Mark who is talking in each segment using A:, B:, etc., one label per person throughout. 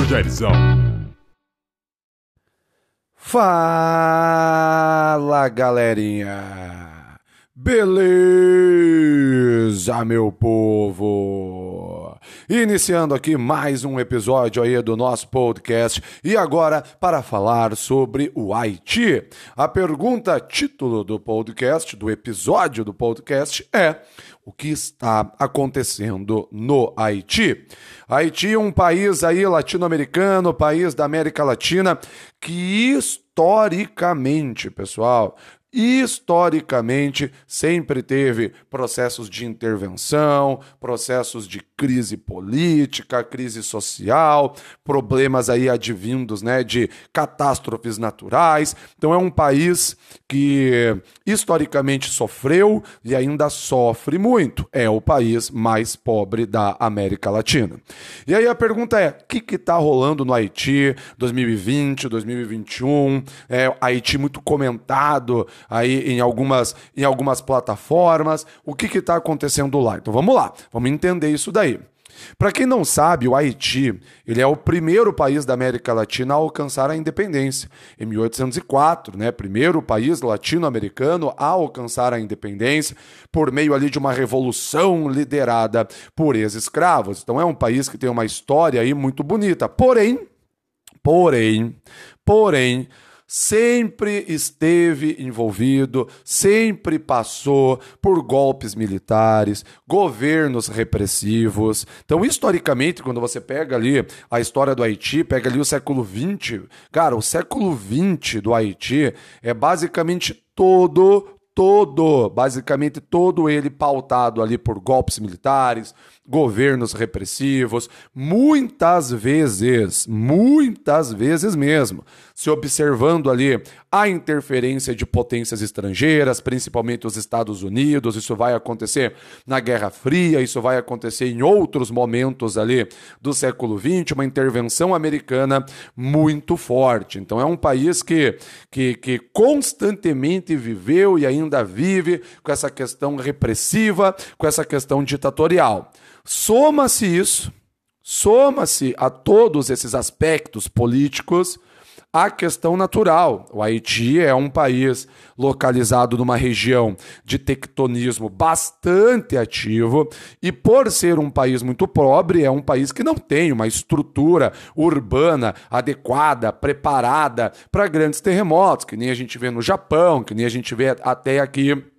A: Maestro Jairzão.
B: Fala galerinha! Beleza, meu povo? Iniciando aqui mais um episódio aí do nosso podcast e agora para falar sobre o Haiti. A pergunta título do podcast, do episódio do podcast é: o que está acontecendo no Haiti? Haiti é um país aí latino-americano, país da América Latina que historicamente, pessoal, historicamente sempre teve processos de intervenção, processos de crise política, crise social, problemas aí advindos, né, de catástrofes naturais. Então é um país que historicamente sofreu e ainda sofre muito. É o país mais pobre da América Latina. E aí a pergunta é: o que está rolando no Haiti 2020, 2021? É, Haiti muito comentado aí em algumas, em algumas plataformas. O que está acontecendo lá? Então vamos lá, vamos entender isso daí. Para quem não sabe, o Haiti ele é o primeiro país da América Latina a alcançar a independência. Em 1804, né, primeiro país latino-americano a alcançar a independência por meio ali de uma revolução liderada por ex-escravos. Então é um país que tem uma história aí muito bonita. Porém, porém, porém, sempre esteve envolvido, sempre passou por golpes militares, governos repressivos. Então, historicamente, quando você pega ali a história do Haiti, pega ali o século XX, cara, o século XX do Haiti é basicamente todo todo, basicamente todo ele pautado ali por golpes militares, governos repressivos, muitas vezes, muitas vezes mesmo, se observando ali a interferência de potências estrangeiras, principalmente os Estados Unidos, isso vai acontecer na Guerra Fria, isso vai acontecer em outros momentos ali do século XX, uma intervenção americana muito forte. Então é um país que, que, que constantemente viveu e ainda vive com essa questão repressiva, com essa questão ditatorial. Soma-se isso, soma-se a todos esses aspectos políticos a questão natural. O Haiti é um país localizado numa região de tectonismo bastante ativo e, por ser um país muito pobre, é um país que não tem uma estrutura urbana adequada, preparada para grandes terremotos, que nem a gente vê no Japão, que nem a gente vê até aqui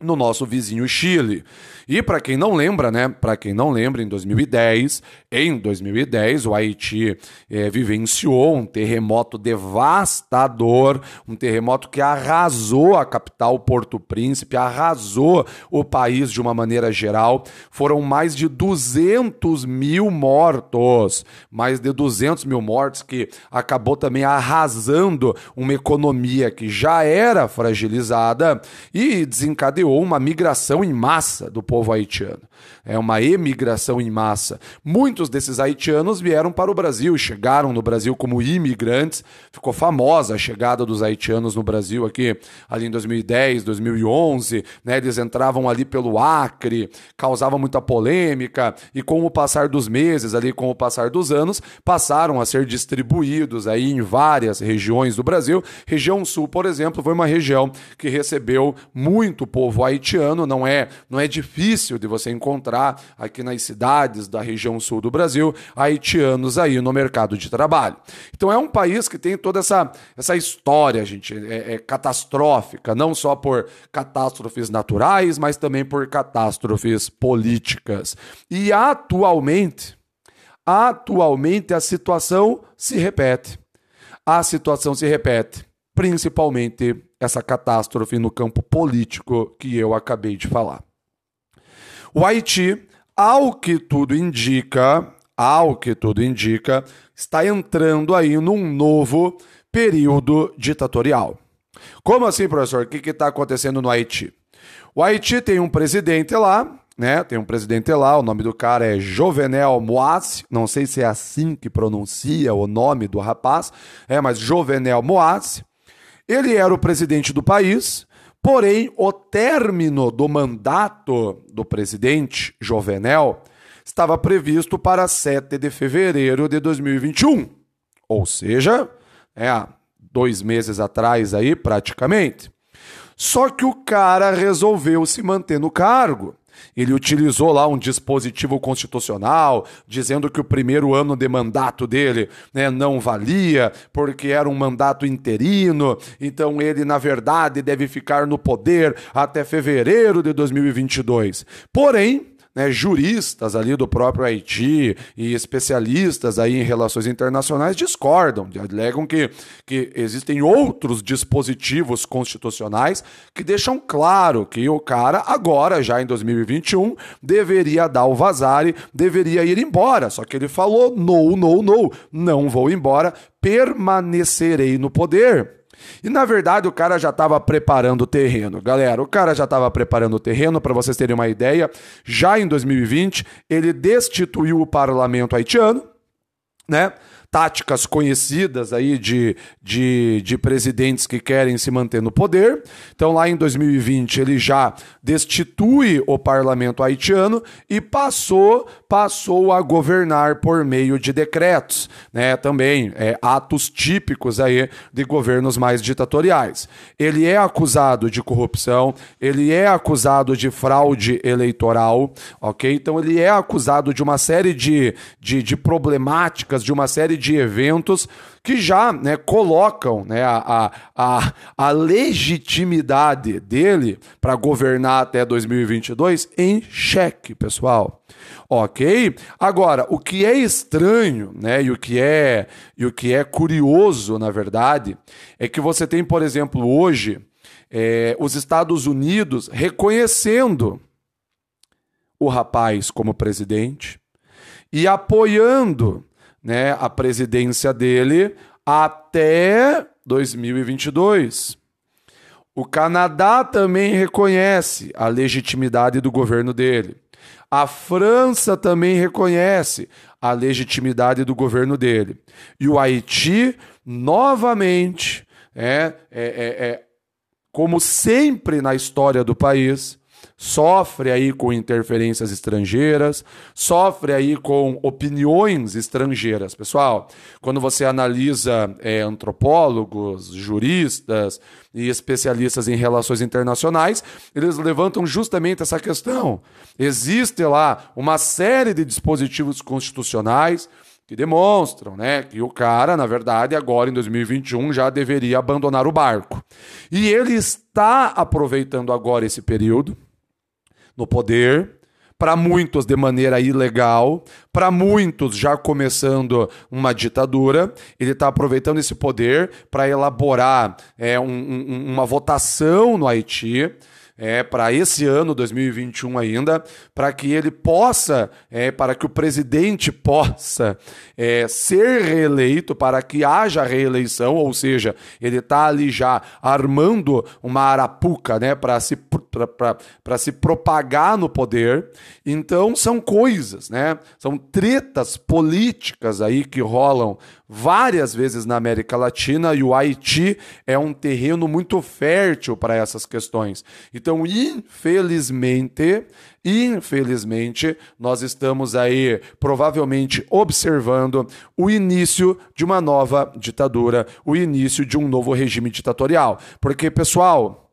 B: no nosso vizinho Chile. E para quem não lembra, né? Para quem não lembra, em 2010, em 2010, o Haiti é, vivenciou um terremoto devastador, um terremoto que arrasou a capital Porto Príncipe, arrasou o país de uma maneira geral. Foram mais de 200 mil mortos, mais de 200 mil mortos que acabou também arrasando uma economia que já era fragilizada e desencadeou uma migração em massa do povo haitiano. É uma emigração em massa. Muitos desses haitianos vieram para o Brasil, chegaram no Brasil como imigrantes. Ficou famosa a chegada dos haitianos no Brasil aqui, ali em 2010, 2011. Né? Eles entravam ali pelo Acre, causava muita polêmica e com o passar dos meses, ali com o passar dos anos, passaram a ser distribuídos aí em várias regiões do Brasil. Região Sul, por exemplo, foi uma região que recebeu muito povo haitiano. Não é, não é difícil de você encontrar aqui nas cidades da região sul do Brasil haitianos aí no mercado de trabalho. Então é um país que tem toda essa, essa história, gente, é, é catastrófica, não só por catástrofes naturais, mas também por catástrofes políticas. E atualmente, atualmente a situação se repete. A situação se repete, principalmente essa catástrofe no campo político que eu acabei de falar. O Haiti, ao que tudo indica, ao que tudo indica, está entrando aí num novo período ditatorial. Como assim, professor? O que está acontecendo no Haiti? O Haiti tem um presidente lá, né? Tem um presidente lá, o nome do cara é Jovenel Moaz, não sei se é assim que pronuncia o nome do rapaz, é, mas Jovenel Moaz. Ele era o presidente do país, Porém, o término do mandato do presidente Jovenel estava previsto para 7 de fevereiro de 2021. Ou seja, é dois meses atrás aí, praticamente. Só que o cara resolveu se manter no cargo. Ele utilizou lá um dispositivo constitucional dizendo que o primeiro ano de mandato dele né, não valia, porque era um mandato interino, então ele, na verdade, deve ficar no poder até fevereiro de 2022. Porém, né, juristas ali do próprio Haiti e especialistas aí em relações internacionais discordam, alegam que, que existem outros dispositivos constitucionais que deixam claro que o cara agora, já em 2021, deveria dar o vazare, deveria ir embora. Só que ele falou: no, no, no, não vou embora, permanecerei no poder. E na verdade o cara já estava preparando o terreno. Galera, o cara já estava preparando o terreno, para vocês terem uma ideia. Já em 2020, ele destituiu o parlamento haitiano, né? Táticas conhecidas aí de, de, de presidentes que querem se manter no poder. Então, lá em 2020, ele já destitui o parlamento haitiano e passou, passou a governar por meio de decretos, né? Também é, atos típicos aí de governos mais ditatoriais. Ele é acusado de corrupção, ele é acusado de fraude eleitoral, ok? Então, ele é acusado de uma série de, de, de problemáticas, de uma série de de eventos que já né, colocam né, a, a, a legitimidade dele para governar até 2022 em xeque, pessoal. Ok? Agora, o que é estranho, né, e o que é e o que é curioso, na verdade, é que você tem, por exemplo, hoje é, os Estados Unidos reconhecendo o rapaz como presidente e apoiando né, a presidência dele até 2022. O Canadá também reconhece a legitimidade do governo dele. A França também reconhece a legitimidade do governo dele. E o Haiti, novamente, é, é, é, é como sempre na história do país, sofre aí com interferências estrangeiras, sofre aí com opiniões estrangeiras. Pessoal, quando você analisa é, antropólogos, juristas e especialistas em relações internacionais, eles levantam justamente essa questão. Existe lá uma série de dispositivos constitucionais que demonstram, né, que o cara, na verdade, agora em 2021 já deveria abandonar o barco. E ele está aproveitando agora esse período no poder, para muitos de maneira ilegal, para muitos já começando uma ditadura. Ele está aproveitando esse poder para elaborar é, um, um, uma votação no Haiti é, para esse ano 2021 ainda, para que ele possa, é, para que o presidente possa é, ser reeleito, para que haja reeleição, ou seja, ele está ali já armando uma arapuca né, para se, se propagar no poder. Então são coisas, né? São tretas políticas aí que rolam várias vezes na América Latina e o Haiti é um terreno muito fértil para essas questões. Então, infelizmente, infelizmente, nós estamos aí provavelmente observando o início de uma nova ditadura, o início de um novo regime ditatorial. Porque, pessoal,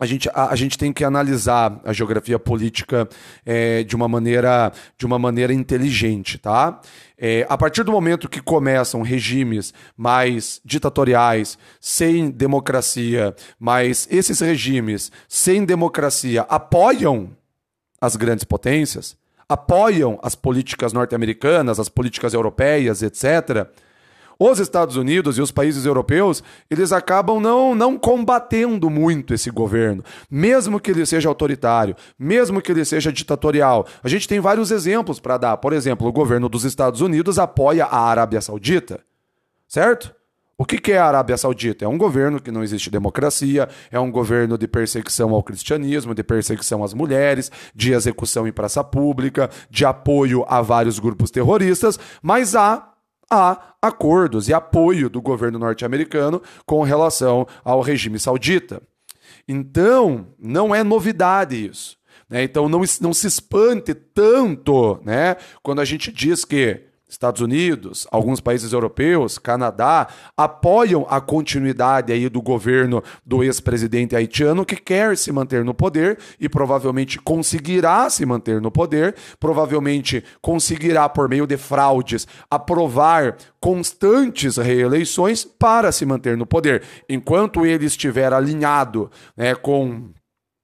B: a gente, a, a, gente tem que analisar a geografia política é, de, uma maneira, de uma maneira inteligente, tá? É, a partir do momento que começam regimes mais ditatoriais, sem democracia, mas esses regimes sem democracia apoiam as grandes potências, apoiam as políticas norte-americanas, as políticas europeias, etc., os Estados Unidos e os países europeus, eles acabam não, não combatendo muito esse governo, mesmo que ele seja autoritário, mesmo que ele seja ditatorial. A gente tem vários exemplos para dar. Por exemplo, o governo dos Estados Unidos apoia a Arábia Saudita, certo? O que é a Arábia Saudita? É um governo que não existe democracia, é um governo de perseguição ao cristianismo, de perseguição às mulheres, de execução em praça pública, de apoio a vários grupos terroristas, mas há há acordos e apoio do governo norte-americano com relação ao regime saudita. Então, não é novidade isso. Né? Então não, não se espante tanto né? quando a gente diz que Estados Unidos, alguns países europeus, Canadá, apoiam a continuidade aí do governo do ex-presidente haitiano que quer se manter no poder e provavelmente conseguirá se manter no poder, provavelmente conseguirá por meio de fraudes aprovar constantes reeleições para se manter no poder. Enquanto ele estiver alinhado né, com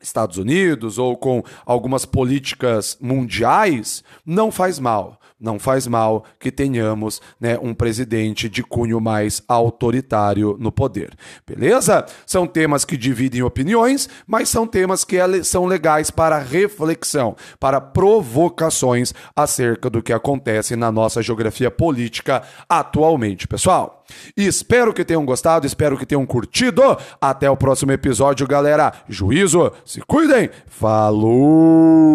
B: Estados Unidos ou com algumas políticas mundiais, não faz mal não faz mal que tenhamos né, um presidente de cunho mais autoritário no poder. Beleza? São temas que dividem opiniões, mas são temas que são legais para reflexão, para provocações acerca do que acontece na nossa geografia política atualmente, pessoal. Espero que tenham gostado, espero que tenham curtido. Até o próximo episódio, galera. Juízo, se cuidem. Falou!